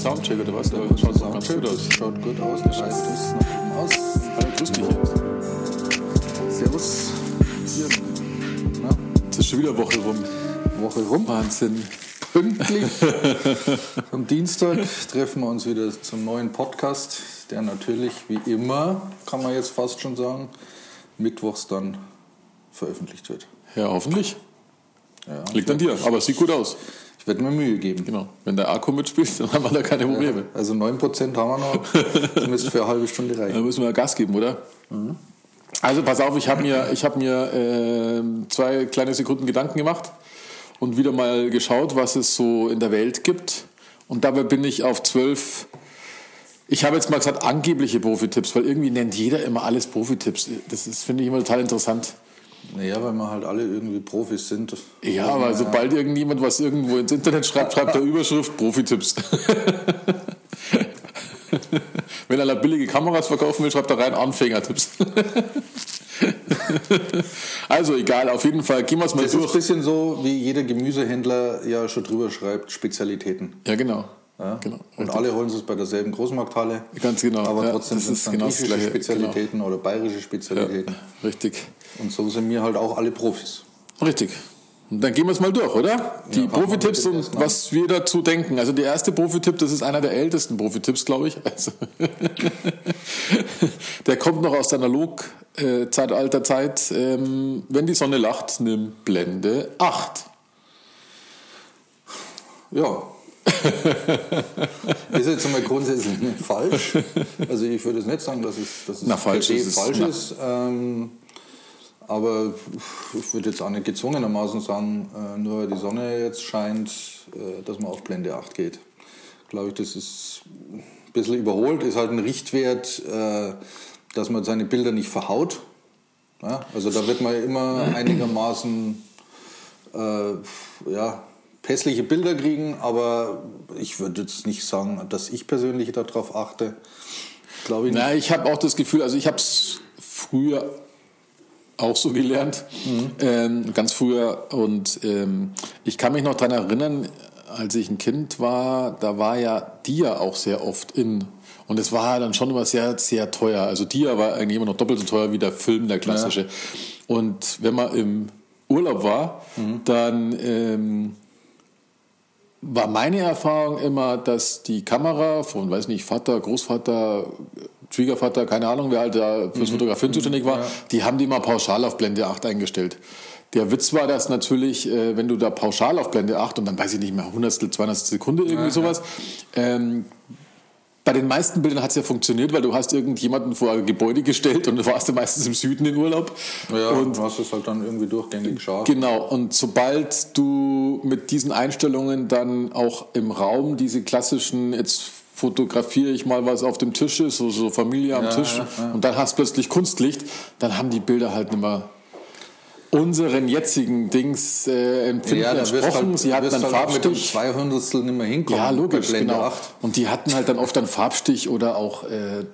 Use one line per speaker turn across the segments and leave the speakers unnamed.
Soundcheck oder was? Aber schaut
Soundcheck.
ganz gut aus.
Schaut gut aus, der Scheiß ist nach oben aus.
Hallo, grüß dich jetzt.
Servus. Hier. Na,
Jetzt ist schon wieder Woche rum.
Woche rum.
Wahnsinn.
Pünktlich. Am Dienstag treffen wir uns wieder zum neuen Podcast, der natürlich wie immer, kann man jetzt fast schon sagen, mittwochs dann veröffentlicht wird.
Ja, hoffentlich.
Ja.
Liegt an dir, aber es sieht gut aus.
Ich werde mir Mühe geben.
Genau. Wenn der Akku mitspielt, dann haben wir da keine Probleme.
Also 9% haben wir noch. Das müsste für eine halbe Stunde reichen.
müssen wir Gas geben, oder? Also pass auf, ich habe mir, ich hab mir äh, zwei kleine Sekunden Gedanken gemacht und wieder mal geschaut, was es so in der Welt gibt. Und dabei bin ich auf zwölf, ich habe jetzt mal gesagt, angebliche Profitipps, weil irgendwie nennt jeder immer alles Profitipps. Das finde ich immer total interessant.
Naja, weil wir halt alle irgendwie Profis sind.
Ja, aber sobald irgendjemand was irgendwo ins Internet schreibt, schreibt er Überschrift Profitipps. Wenn einer billige Kameras verkaufen will, schreibt er rein Anfängertipps. also egal, auf jeden Fall gehen wir es mal
Das ist ein
durch.
bisschen so, wie jeder Gemüsehändler ja schon drüber schreibt, Spezialitäten.
Ja, genau.
Ja?
genau.
Und alle holen es bei derselben Großmarkthalle.
Ganz genau.
Aber
Ja,
trotzdem
das
sind es dann
genau
griechische. Spezialitäten oder bayerische Spezialitäten.
Richtig.
Und so sind wir halt auch alle Profis.
Richtig. Und dann gehen wir es mal durch, oder? Die
wir
Profitipps und was wir dazu denken. Also der erste Profitipp, das ist einer der ältesten Profitipps, glaube ich. Also der kommt noch aus der Analog-Zeitalterzeit. Ähm, wenn die Sonne lacht, nimm Blende 8.
Ja. ist jetzt einmal grundsätzlich nicht falsch. Also ich würde jetzt nicht sagen, dass es, dass es
Na, falsch ist es.
falsch ist. Ähm, aber ich würde jetzt auch nicht gezwungenermaßen sagen, äh, nur weil die Sonne jetzt scheint, äh, dass man auf Blende 8 geht. Glaube ich, das ist ein bisschen überholt, ist halt ein Richtwert, äh, dass man seine Bilder nicht verhaut. Ja? Also da wird man immer einigermaßen ja, pässliche Bilder kriegen, aber ich würde jetzt nicht sagen, dass ich persönlich darauf achte. Glaube ich nicht.
Na, ich habe auch das Gefühl, also ich habe es früher auch so gelernt, ähm, ganz früher. Und ähm, ich kann mich noch daran erinnern, als ich ein Kind war, da war ja Dia auch sehr oft in. Und es war dann schon immer sehr, sehr teuer. Also Dia war eigentlich immer noch doppelt so teuer wie der Film, der klassische. Und wenn man im Urlaub war, dann ähm, war meine Erfahrung immer, dass die Kamera von, weiß nicht, Vater, Großvater, Schwiegervater, keine Ahnung, wer halt da fürs Fotografieren zuständig war, die haben die mal pauschal auf Blende 8 eingestellt. Der Witz war das natürlich, äh, wenn du da pauschal auf Blende 8 und dann weiß ich nicht mehr, Hundertstel, Zweihundertstel Sekunde, irgendwie sowas, ähm, bei den meisten Bildern hat es ja funktioniert, weil du hast irgendjemanden vor ein Gebäude gestellt und du warst ja meistens im Süden in Urlaub.
Ja,
und
du hast es halt dann irgendwie durchgängig scharf.
Genau, und sobald du mit diesen Einstellungen dann auch im Raum diese klassischen, jetzt fotografiere ich mal was auf dem Tisch ist, so, so Familie am
Ja,
Tisch,
ja, ja.
und dann hast du plötzlich Kunstlicht, dann haben die Bilder halt nicht mehr unseren jetzigen Dings äh, Empfinden
Ja,
entsprochen.
halt,
Sie hatten dann
halt auch mit dem
Farbstich.
Zweihundertstel nicht mehr hinkommen.
Ja, logisch, genau.
8.
Und die hatten halt dann oft einen Farbstich oder auch äh,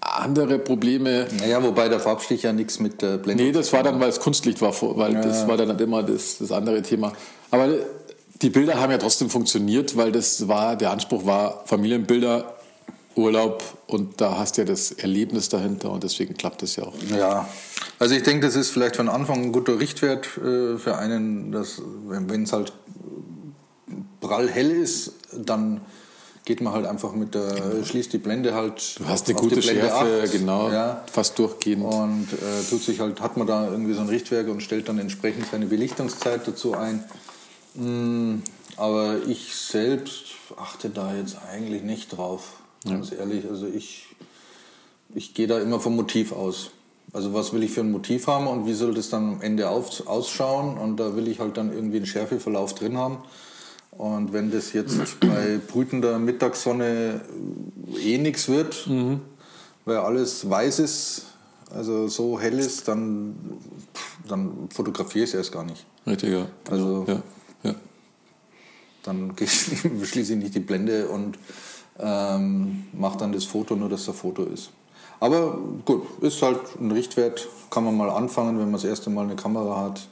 andere Probleme.
Naja, wobei der Farbstich ja nichts mit der Blende
Nee, das war dann, weil es Kunstlicht war, weil das war dann halt immer das, das andere Thema. Aber die Bilder haben ja trotzdem funktioniert, weil das war, der Anspruch war Familienbilder, Urlaub und da hast du ja das Erlebnis dahinter und deswegen klappt das ja auch.
Ja, also ich denke, das ist vielleicht von Anfang ein guter Richtwert äh, für einen, dass wenn es halt prall hell ist, dann geht man halt einfach mit der, schließt die Blende halt.
Du hast eine
auf
gute Schärfe,
8,
genau,
Ja,
fast durchgehend.
und äh, tut sich halt, hat man da irgendwie so ein Richtwerk und stellt dann entsprechend seine Belichtungszeit dazu ein. Mm, aber ich selbst achte da jetzt eigentlich nicht drauf, ganz ehrlich. Also ich, ich gehe da immer vom Motiv aus. Also was will ich für ein Motiv haben und wie soll das dann am Ende auf, ausschauen? Und da will ich halt dann irgendwie einen Schärfeverlauf drin haben. Und wenn das jetzt bei brütender Mittagssonne eh nichts wird, weil alles weiß ist, also so hell ist, dann, dann fotografiere ich es erst gar nicht.
Richtig, ja.
Also
ja, ja.
dann schließe ich nicht die Blende und ähm, mache dann das Foto, nur dass da Foto ist. Aber gut, ist halt ein Richtwert, kann man mal anfangen, wenn man das erste Mal eine Kamera hat,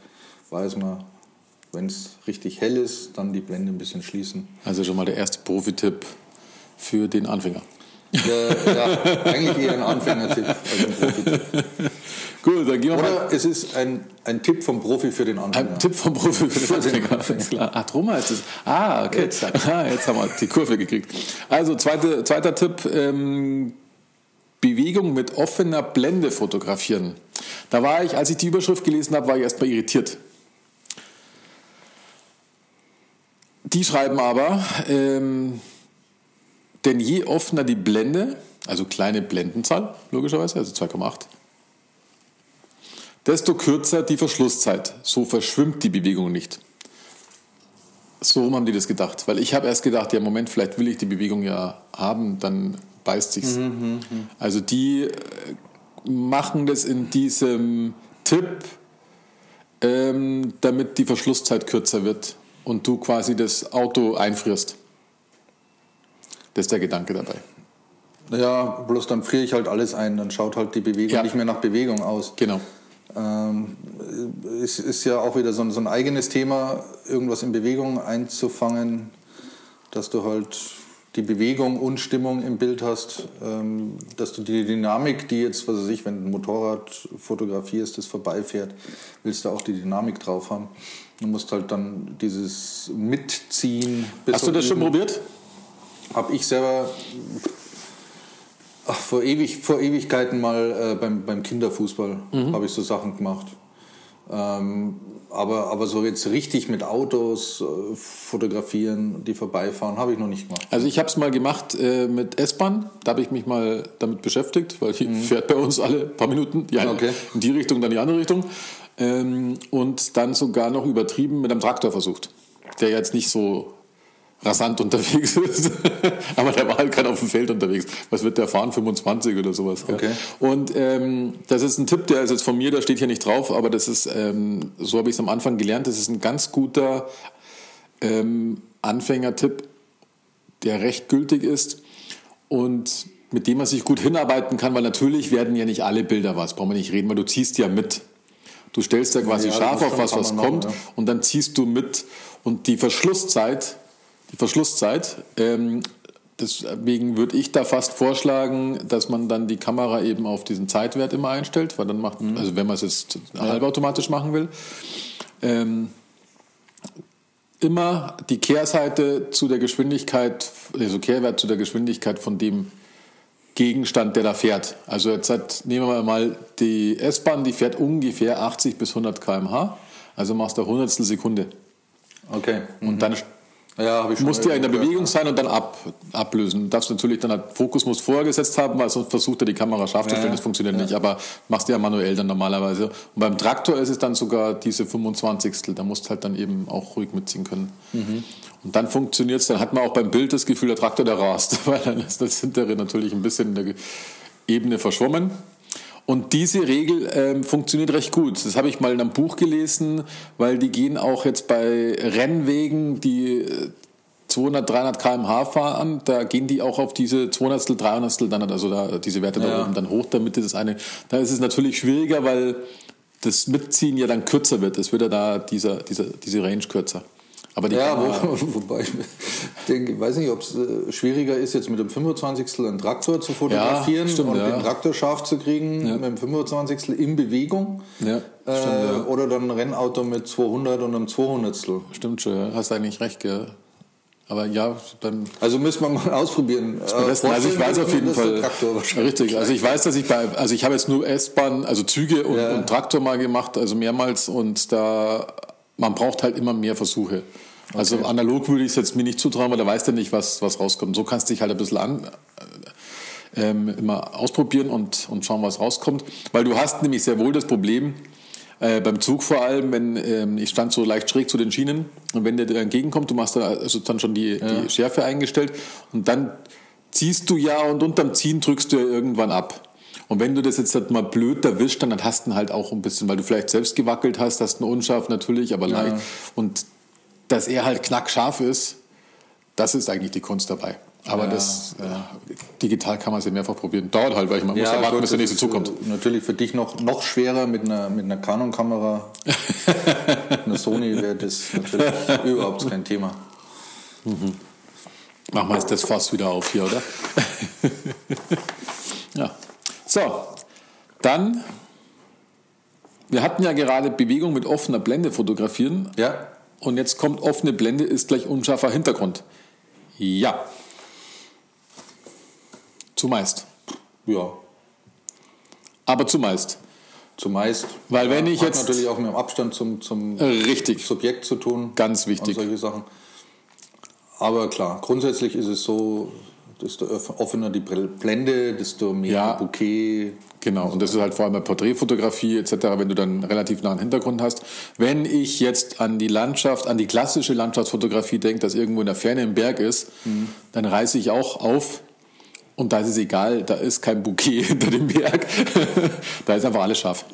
weiß man, wenn es richtig hell ist, dann die Blende ein bisschen schließen.
Also schon mal der erste Profi-Tipp für den Anfänger.
Äh, ja, eigentlich eher ein Anfängertipp als ein Profi-Tipp.
Gut, dann gehen wir mal.
Oder es ist ein, ein Tipp vom Profi für den Anfänger.
Ein Tipp vom Profi für den Anfänger. Alles klar. Ach, drum heißt es. Ah, okay. Jetzt, ah, jetzt haben wir die Kurve gekriegt. Also, zweite, zweiter Tipp. Ähm, Bewegung mit offener Blende fotografieren. Da war ich, als ich die Überschrift gelesen habe, war ich erstmal irritiert. Die schreiben aber, ähm, denn je offener die Blende, also kleine Blendenzahl, logischerweise, also 2,8, desto kürzer die Verschlusszeit. So verschwimmt die Bewegung nicht. So rum haben die das gedacht. Weil ich habe erst gedacht, ja, Moment, vielleicht will ich die Bewegung ja haben, dann beißt sich's. Also die äh, machen das in diesem Tipp, ähm, damit die Verschlusszeit kürzer wird und du quasi das Auto einfrierst. Das ist der Gedanke dabei.
Ja, bloß dann friere ich halt alles ein, dann schaut halt die Bewegung
Ja.
nicht mehr nach Bewegung aus.
Genau.
Ähm, es ist ja auch wieder so ein, so ein eigenes Thema, irgendwas in Bewegung einzufangen, dass du halt die Bewegung und Stimmung im Bild hast, ähm, dass du die Dynamik, die jetzt, was weiß ich, wenn du ein Motorrad fotografierst, das vorbeifährt, willst du auch die Dynamik drauf haben. Du musst halt dann dieses Mitziehen.
Hast du das schon probiert?
Habe ich selber ach, vor, ewig, vor Ewigkeiten mal äh, beim, beim Kinderfußball habe ich so Sachen gemacht. Ähm, aber, aber so jetzt richtig mit Autos äh, fotografieren, die vorbeifahren, habe ich noch nicht gemacht.
Also ich habe es mal gemacht äh, mit S-Bahn. Da habe ich mich mal damit beschäftigt, weil die fährt bei uns alle paar Minuten die eine,
Okay.
in die Richtung, dann die andere Richtung. Ähm, und dann sogar noch übertrieben mit einem Traktor versucht, der jetzt nicht so rasant unterwegs ist. Aber der war halt gerade auf dem Feld unterwegs. Was wird der fahren? 25 oder sowas.
Okay.
Und ähm, das ist ein Tipp, der ist jetzt von mir, der steht hier nicht drauf, aber das ist, ähm, so habe ich es am Anfang gelernt, das ist ein ganz guter ähm, Anfängertipp, der recht gültig ist und mit dem man sich gut hinarbeiten kann, weil natürlich werden ja nicht alle Bilder was, brauchen wir nicht reden, weil du ziehst ja mit. Du stellst ja quasi
Ja,
scharf auf was, was
man
kommt
machen, ja.
und dann ziehst du mit und die Verschlusszeit, die Verschlusszeit, ähm, deswegen würde ich da fast vorschlagen, dass man dann die Kamera eben auf diesen Zeitwert immer einstellt, weil dann macht,
Mhm.
also wenn man es jetzt halbautomatisch machen will, ähm, immer die Kehrseite zu der Geschwindigkeit, also Kehrwert zu der Geschwindigkeit von dem Gegenstand, der da fährt. Also jetzt hat, nehmen wir mal die S-Bahn, die fährt ungefähr 80 bis 100 km/h. Also machst du eine Hundertstel Sekunde.
Okay.
Und dann
Ja, habe ich schon
musst du ja in der Bewegung sein und dann ab, ablösen. Du darfst natürlich dann halt Fokus musst vorher gesetzt haben, weil sonst versucht er die Kamera scharf zu stellen. Das funktioniert nicht, aber machst du ja manuell dann normalerweise. Und beim Traktor ist es dann sogar diese 25. Da musst du halt dann eben auch ruhig mitziehen können.
Mhm.
Und dann funktioniert es, dann hat man auch beim Bild das Gefühl, der Traktor, der rast, weil dann ist das hintere natürlich ein bisschen in der Ebene verschwommen. Und diese Regel ähm, funktioniert recht gut. Das habe ich mal in einem Buch gelesen, weil die gehen auch jetzt bei Rennwegen, die äh, 200, 300 km/h fahren, da gehen die auch auf diese 200, 300 dann, also da, diese Werte da
Ja.
oben dann hoch, damit das eine, da ist es natürlich schwieriger, weil das Mitziehen ja dann kürzer wird. Es wird ja da dieser, dieser, diese Range kürzer. Aber die
Ja, wo, wobei ich denke, weiß nicht, ob es äh, schwieriger ist, jetzt mit dem 25. einen Traktor zu fotografieren
stimmt,
und
ja.
den Traktor scharf zu kriegen mit dem 25. in Bewegung.
Ja,
äh,
stimmt, ja.
Oder dann ein Rennauto mit 200 und einem 200.
Stimmt schon, ja. hast eigentlich recht, gell. Aber ja, dann
Also müssen wir mal ausprobieren.
Besten. Also ich weiß auf jeden Fall. Richtig. Also ich weiß, dass ich bei, also ich habe jetzt nur S-Bahn, also Züge und,
Ja.
und Traktor mal gemacht, also mehrmals und da, man braucht halt immer mehr Versuche. Also analog würde ich es jetzt mir nicht zutrauen, weil da weißt du nicht, was, was rauskommt. So kannst du dich halt ein bisschen an, äh, ähm, immer ausprobieren und, und schauen, was rauskommt. Weil du hast nämlich sehr wohl das Problem, äh, beim Zug vor allem, wenn ähm, ich stand so leicht schräg zu den Schienen und wenn der dir entgegenkommt, du machst da also dann schon die, die Schärfe eingestellt und dann ziehst du ja und unterm Ziehen drückst du ja irgendwann ab. Und wenn du das jetzt halt mal blöd erwischt, dann hast du ihn halt auch ein bisschen, weil du vielleicht selbst gewackelt hast, hast einen unscharf natürlich, aber leicht. Und dass er halt knackscharf ist, das ist eigentlich die Kunst dabei. Aber
Ja,
das digital kann man es ja mehrfach probieren. Dauert halt, weil man muss ja warten, bis der nächste zukommt.
äh, Natürlich für dich noch, noch schwerer mit einer, mit einer Canon-Kamera. eine Sony wäre das natürlich überhaupt kein Thema.
Machen wir jetzt das Fass wieder auf hier, oder? ja. So, dann, wir hatten ja gerade Bewegung mit offener Blende fotografieren.
Ja,
Und jetzt kommt offene Blende ist gleich unscharfer Hintergrund. Ja. Zumeist.
ja.
Aber zumeist.
Zumeist.
Weil wenn ich
hat
jetzt-
natürlich auch mit dem Abstand zum, zum
Richtig.
Subjekt zu tun.
Ganz
Und
wichtig.
solche Sachen. Aber klar, grundsätzlich ist es so, desto offener die Blende, desto mehr
Ja.
Bouquet.
Genau, und das ist halt vor allem bei Porträtfotografie etc., wenn du dann relativ nahen Hintergrund hast. Wenn ich jetzt an die Landschaft, an die klassische Landschaftsfotografie denke, dass irgendwo in der Ferne ein Berg ist, dann reiße ich auch auf und da ist es egal, da ist kein Bouquet hinter dem Berg. da ist einfach alles scharf.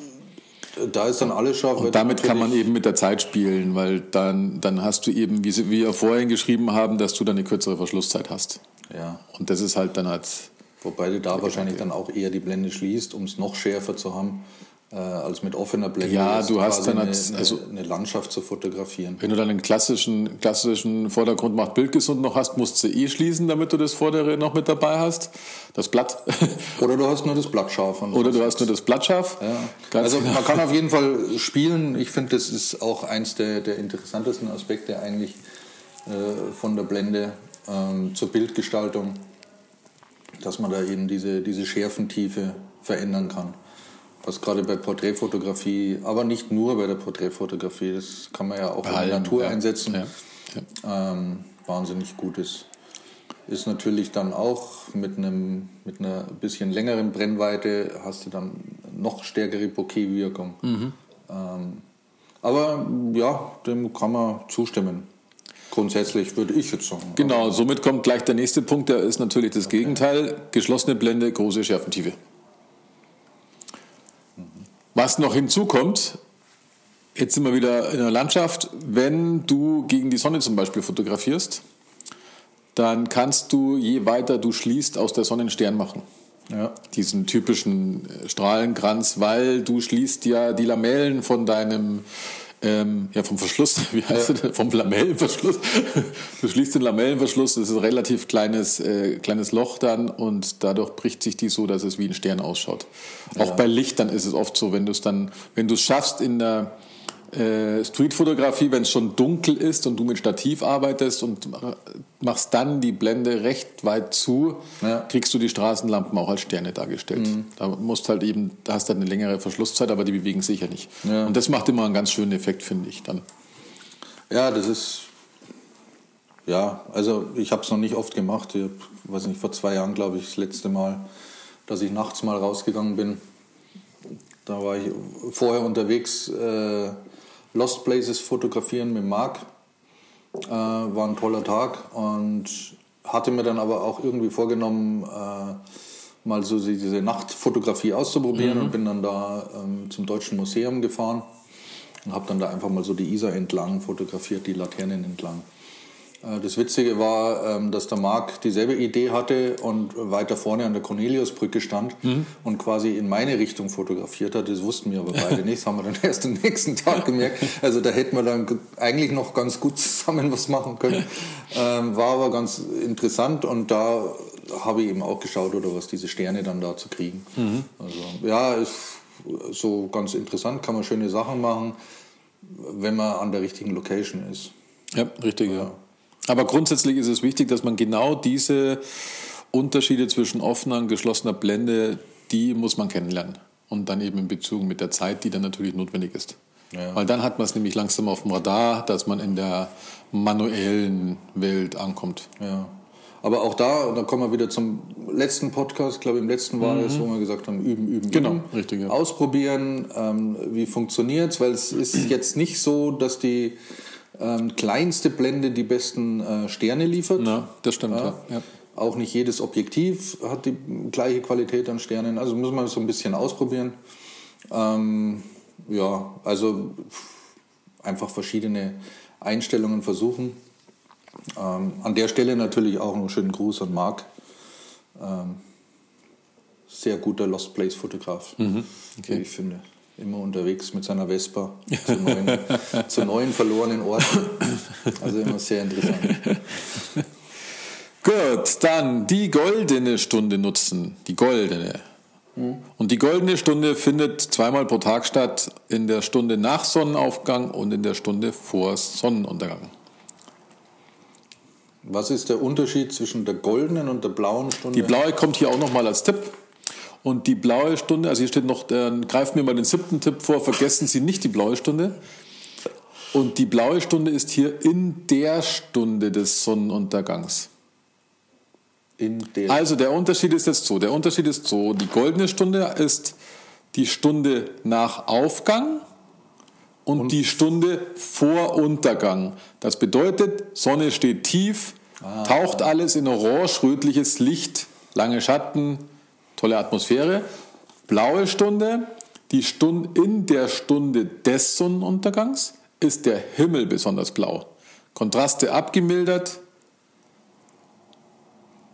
Da ist dann alles scharf.
Und damit kann man eben mit der Zeit spielen, weil dann, dann hast du eben, wie, sie- wie wir vorhin geschrieben haben, dass du dann eine kürzere Verschlusszeit hast.
Ja,
Und das ist halt dann halt
wobei du da wahrscheinlich dann auch eher die Blende schließt, um es noch schärfer zu haben, äh, als mit offener Blende.
Ja, du hast dann
eine,
als-
eine,
also-
eine Landschaft zu fotografieren.
Wenn du dann einen klassischen, klassischen Vordergrund macht Bildgesund noch hast, musst du eh schließen, damit du das Vordere noch mit dabei hast. Das Blatt.
Oder du hast nur das Blatt scharf.
Oder du hast nur das Blatt scharf.
Ja. Also man kann auf jeden Fall spielen. Ich finde, das ist auch eins der, der interessantesten Aspekte eigentlich äh, von der Blende ähm, zur Bildgestaltung, dass man da eben diese, diese Schärfentiefe verändern kann. Was gerade bei Porträtfotografie, aber nicht nur bei der Porträtfotografie, das kann man ja auch in der Natur
ja.
einsetzen,
Ja, ja.
Ähm, wahnsinnig gut ist. Ist natürlich dann auch mit, einem, mit einer bisschen längeren Brennweite hast du dann noch stärkere Bokeh-Wirkung.
Mhm.
Ähm, aber ja, dem kann man zustimmen. Grundsätzlich würde ich jetzt sagen.
Genau, somit kommt gleich der nächste Punkt, der ist natürlich das Gegenteil. Geschlossene Blende, große Schärfentiefe. Was noch hinzukommt, jetzt sind wir wieder in der Landschaft, wenn du gegen die Sonne zum Beispiel fotografierst, dann kannst du, je weiter du schließt, aus der Sonne einen Stern machen.
Ja.
Diesen typischen Strahlenkranz, weil du schließt ja die Lamellen von deinem, ähm, ja vom Verschluss, wie heißt
Ja.
das, vom Lamellenverschluss. Du schließt den Lamellenverschluss, das ist ein relativ kleines, äh, kleines Loch dann und dadurch bricht sich die so, dass es wie ein Stern ausschaut. Auch bei Lichtern ist es oft so, wenn du es dann, wenn du es schaffst in der äh, Streetfotografie, wenn es schon dunkel ist und du mit Stativ arbeitest und machst dann die Blende recht weit zu,
Ja.
kriegst du die Straßenlampen auch als Sterne dargestellt. Da musst halt eben, da hast du halt eine längere Verschlusszeit, aber die bewegen sich ja nicht.
Ja.
Und das macht immer einen ganz schönen Effekt, finde ich dann.
Ja, das ist. Ja, also ich habe es noch nicht oft gemacht. Ich hab, weiß nicht, vor zwei Jahren, glaube ich, das letzte Mal, dass ich nachts mal rausgegangen bin. Da war ich vorher unterwegs, äh, Lost Places fotografieren mit Marc. Äh, war ein toller Tag und hatte mir dann aber auch irgendwie vorgenommen, äh, mal so diese Nachtfotografie auszuprobieren und bin dann da ähm, zum Deutschen Museum gefahren und habe dann da einfach mal so die Isar entlang fotografiert, die Laternen entlang. Äh, Das Witzige war, ähm, dass der Marc dieselbe Idee hatte und weiter vorne an der Corneliusbrücke stand und quasi in meine Richtung fotografiert hat. Das wussten wir aber beide nicht. Das haben wir dann erst am nächsten Tag gemerkt. Also da hätten wir dann eigentlich noch ganz gut zusammen was machen können. Ähm, War aber ganz interessant und da habe ich eben auch geschaut, oder was diese Sterne dann da zu kriegen. Also ja, ist so ganz interessant, kann man schöne Sachen machen, wenn man an der richtigen Location ist.
Ja, richtig, ja. Aber grundsätzlich ist es wichtig, dass man genau diese Unterschiede zwischen offener und geschlossener Blende, die muss man kennenlernen. Und dann eben in Bezug mit der Zeit, die dann natürlich notwendig ist.
Ja.
Weil dann hat man es nämlich langsam auf dem Radar, dass man in der manuellen Welt ankommt.
Ja. Aber auch da, und da kommen wir wieder zum letzten Podcast, glaube im letzten war es, wo wir gesagt haben, üben, üben,
Mhm. Genau,
üben.
richtig, ja.
Ausprobieren, ähm, wie funktioniert's, weil es ist jetzt nicht so, dass die ähm, kleinste Blende die besten äh, Sterne liefert.
Na, das stimmt, ja. ja.
Auch nicht jedes Objektiv hat die gleiche Qualität an Sternen. Also muss man so ein bisschen ausprobieren. Ähm, ja, also einfach verschiedene Einstellungen versuchen. Ähm, an der Stelle natürlich auch einen schönen Gruß an Marc. Ähm, sehr guter Lost Place Fotograf, mhm, okay. wie ich finde. Immer unterwegs mit seiner Vespa zu neuen, zu neuen verlorenen Orten. Also immer sehr interessant.
Gut, dann die goldene Stunde nutzen. Die goldene. Mhm. Und die goldene Stunde findet zweimal pro Tag statt, in der Stunde nach Sonnenaufgang und in der Stunde vor Sonnenuntergang.
Was ist der Unterschied zwischen der goldenen und der blauen Stunde?
Die blaue kommt hier auch nochmal als Tipp. Und die blaue Stunde, also hier steht noch, dann greifen wir mal den siebten Tipp vor, vergessen Sie nicht die blaue Stunde. Und die blaue Stunde ist hier in der Stunde des Sonnenuntergangs. Der also der Unterschied ist jetzt so, der Unterschied ist so, die goldene Stunde ist die Stunde nach Aufgang und, und die Stunde vor Untergang. Das bedeutet, Sonne steht tief, ah. taucht alles in orange-rötliches Licht, lange Schatten, tolle Atmosphäre. Blaue Stunde, die Stunde in der Stunde des Sonnenuntergangs ist der Himmel besonders blau. Kontraste abgemildert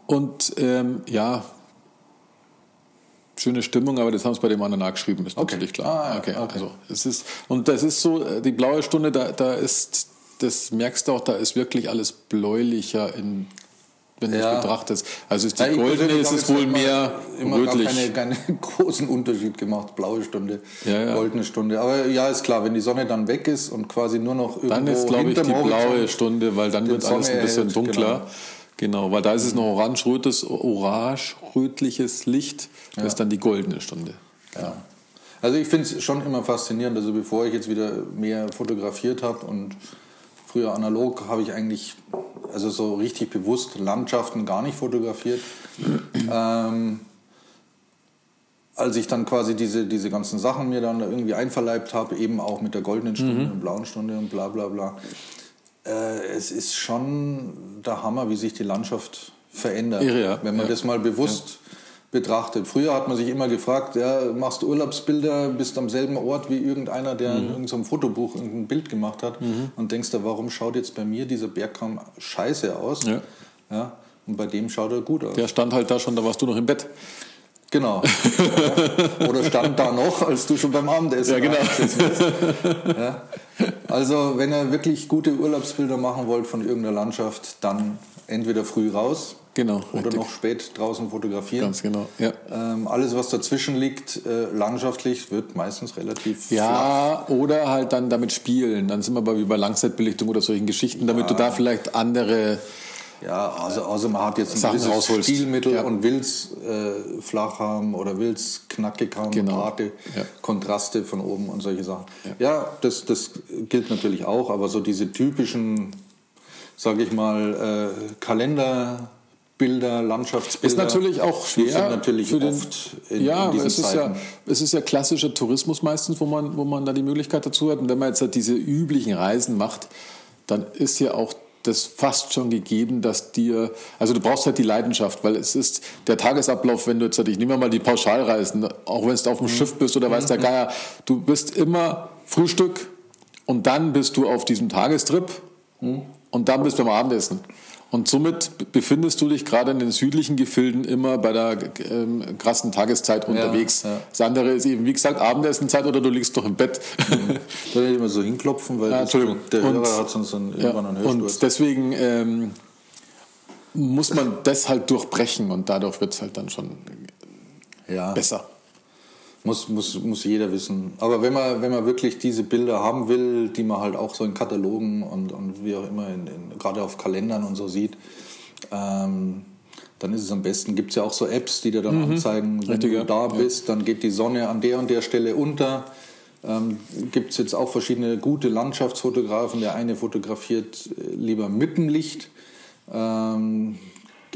und ähm, ja, schöne Stimmung, aber das haben sie bei dem anderen nachgeschrieben, ist okay. natürlich klar. Ah, okay. okay. Also, es ist, und das ist so, äh, die blaue Stunde, da, da ist, das merkst du auch, da ist wirklich alles bläulicher in wenn du ja. es betrachtest. Also ist die ja, goldene ist es wohl mehr
immer rötlich. Keine, keinen großen Unterschied gemacht, blaue Stunde, ja, ja. goldene Stunde. Aber ja, ist klar, wenn die Sonne dann weg ist und quasi nur noch irgendwo
Dann ist, glaube ich, die blaue Stunde, weil dann wird alles ein bisschen dunkler. Genau. genau. weil da ist es noch orange-rötliches orange Licht. Das ist dann die goldene Stunde.
Ja. Also ich finde es schon immer faszinierend, also bevor ich jetzt wieder mehr fotografiert habe und früher analog habe ich eigentlich also so richtig bewusst Landschaften gar nicht fotografiert. ähm, als ich dann quasi diese, diese ganzen Sachen mir dann irgendwie einverleibt habe, eben auch mit der goldenen Stunde mhm. und blauen Stunde und bla bla bla, äh, es ist schon der Hammer, wie sich die Landschaft verändert. Irre, ja. Wenn man ja. das mal bewusst betrachtet. Früher hat man sich immer gefragt, ja, machst du Urlaubsbilder, bist am selben Ort wie irgendeiner, der mhm. in irgendeinem Fotobuch ein Bild gemacht hat mhm. und denkst da, warum schaut jetzt bei mir dieser Bergkamm scheiße aus? Ja. ja. Und bei dem schaut er gut aus.
Der stand halt da schon, da warst du noch im Bett.
Genau. Oder stand da noch, als du schon beim Abendessen Ja, genau. Ja. Also, wenn ihr wirklich gute Urlaubsbilder machen wollt von irgendeiner Landschaft, dann entweder früh raus
Genau.
Oder richtig. noch spät draußen fotografieren.
Ganz genau, ja.
Ähm, alles, was dazwischen liegt, äh, landschaftlich, wird meistens relativ
Ja, flach. oder halt dann damit spielen. Dann sind wir aber wie bei Langzeitbelichtung oder solchen Geschichten, damit ja. du da vielleicht andere...
Ja, also, also man hat jetzt ein Sachen gewisses Stilmittel ja. und will es äh, flach haben oder will es knackig haben, genau. harte ja. Kontraste von oben und solche Sachen. Ja, ja das, das gilt natürlich auch, aber so diese typischen, sage ich mal, äh, Kalender... Bilder, Landschaftsbilder.
Ist natürlich auch schwer.
natürlich für den, oft
in, ja, in diesen es ist Zeiten. ja, es ist ja klassischer Tourismus meistens, wo man, wo man da die Möglichkeit dazu hat. Und wenn man jetzt halt diese üblichen Reisen macht, dann ist ja auch das fast schon gegeben, dass dir, also du brauchst halt die Leidenschaft, weil es ist der Tagesablauf, wenn du jetzt, halt, ich nehme mal die Pauschalreisen, auch wenn du auf dem mhm. Schiff bist oder mhm. weiß der Geier, du bist immer Frühstück und dann bist du auf diesem Tagestrip mhm. Und dann bist du beim Abendessen. Und somit befindest du dich gerade in den südlichen Gefilden immer bei der ähm, krassen Tageszeit unterwegs. Ja, ja. Das andere ist eben, wie gesagt, Abendessenzeit oder du liegst doch im Bett.
Mhm. Da will ich immer so hinklopfen, weil ja, das, der Hörer und, hat sonst dann irgendwann einen
Hörsturz. Und deswegen ähm, muss man das halt durchbrechen und dadurch wird es halt dann schon besser.
Muss, muss, muss jeder wissen. Aber wenn man, wenn man wirklich diese Bilder haben will, die man halt auch so in Katalogen und, und wie auch immer, in, in, gerade auf Kalendern und so sieht, ähm, dann ist es am besten. Gibt es ja auch so Apps, die dir dann mhm. anzeigen, wenn du da bist, dann geht die Sonne an der und der Stelle unter. Ähm, Gibt es jetzt auch verschiedene gute Landschaftsfotografen. Der eine fotografiert äh, lieber mit dem Licht. Ähm,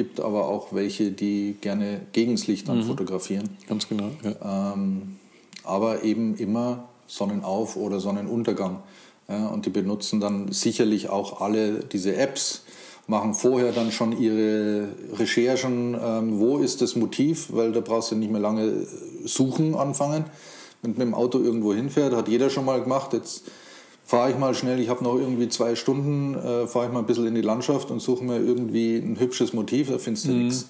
gibt aber auch welche, die gerne gegen das Licht mhm. fotografieren.
Ganz genau.
Ja. Ähm, aber eben immer Sonnenauf- oder Sonnenuntergang. Ja, und die benutzen dann sicherlich auch alle diese Apps, machen vorher dann schon ihre Recherchen, ähm, wo ist das Motiv, weil da brauchst du nicht mehr lange suchen anfangen. Wenn du mit dem Auto irgendwo hinfährt, hat jeder schon mal gemacht. Jetzt fahre ich mal schnell, ich habe noch irgendwie zwei Stunden, äh, fahre ich mal ein bisschen in die Landschaft und suche mir irgendwie ein hübsches Motiv, da findest du nichts.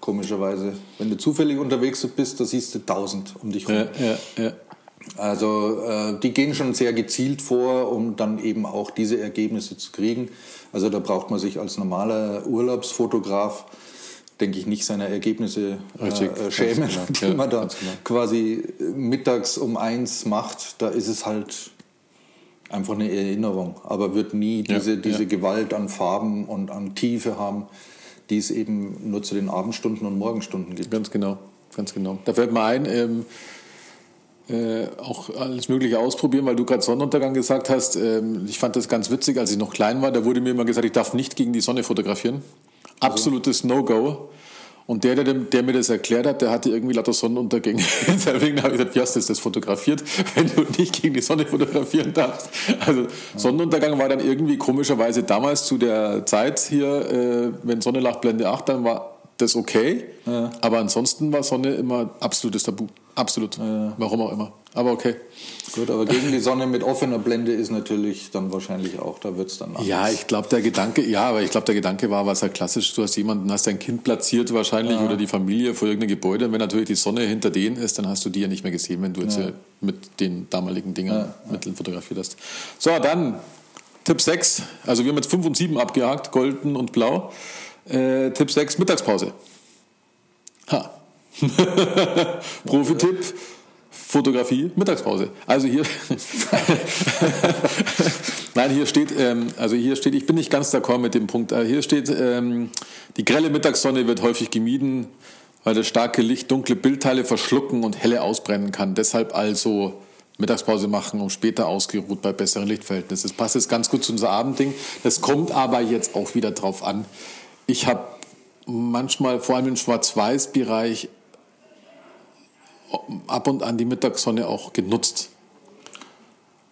Komischerweise. Wenn du zufällig unterwegs bist, da siehst du tausend um dich herum.
Ja, ja, ja.
Also äh, die gehen schon sehr gezielt vor, um dann eben auch diese Ergebnisse zu kriegen. Also da braucht man sich als normaler Urlaubsfotograf, denke ich, nicht seine Ergebnisse äh,
Richtig,
äh, schämen,
genau.
die
Ja,
man da
genau.
quasi mittags um eins macht. Da ist es halt einfach eine Erinnerung, aber wird nie
Ja,
diese, diese
ja.
Gewalt an Farben und an Tiefe haben, die es eben nur zu den Abendstunden und Morgenstunden gibt.
Ganz genau, ganz genau. Da fällt mir ein, ähm, äh, auch alles Mögliche ausprobieren, weil du gerade Sonnenuntergang gesagt hast. Ähm, ich fand das ganz witzig, als ich noch klein war. Da wurde mir immer gesagt, ich darf nicht gegen die Sonne fotografieren. Absolutes No-Go. Und der, der, der mir das erklärt hat, der hatte irgendwie lauter Sonnenuntergänge. Deswegen habe ich gesagt, wie hast du das fotografiert, wenn du nicht gegen die Sonne fotografieren darfst? Also Sonnenuntergang war dann irgendwie komischerweise damals zu der Zeit hier, äh, wenn Sonne lag Blende 8, dann war das okay. Aber ansonsten war Sonne immer absolutes Tabu. Absolut. Warum auch immer. Aber okay.
Gut, aber gegen die Sonne mit offener Blende ist natürlich dann wahrscheinlich auch, da wird es dann anders.
Ja, ich glaube, der Gedanke, ja, aber ich glaube, der Gedanke war, was halt klassisch, du hast jemanden, hast dein Kind platziert wahrscheinlich oder die Familie vor irgendeinem Gebäude. Und wenn natürlich die Sonne hinter denen ist, dann hast du die ja nicht mehr gesehen, wenn du jetzt äh, mit den damaligen Dingen Mitteln fotografiert hast. So, dann Tipp 6. Also wir haben jetzt 5 und 7 abgehakt, golden und blau. Äh, Tipp 6, Mittagspause. Ha. Profi-Tipp. Fotografie, Mittagspause. Also hier, nein, hier steht, ähm, also hier steht, ich bin nicht ganz d'accord mit dem Punkt. Äh, hier steht, ähm, die grelle Mittagssonne wird häufig gemieden, weil das starke Licht dunkle Bildteile verschlucken und helle ausbrennen kann. Deshalb also Mittagspause machen, um später ausgeruht bei besseren Lichtverhältnissen. Das passt jetzt ganz gut zu unser Abendding. Das kommt aber jetzt auch wieder drauf an. Ich habe manchmal, vor allem im Schwarz-Weiß-Bereich, ab und an die Mittagssonne auch genutzt.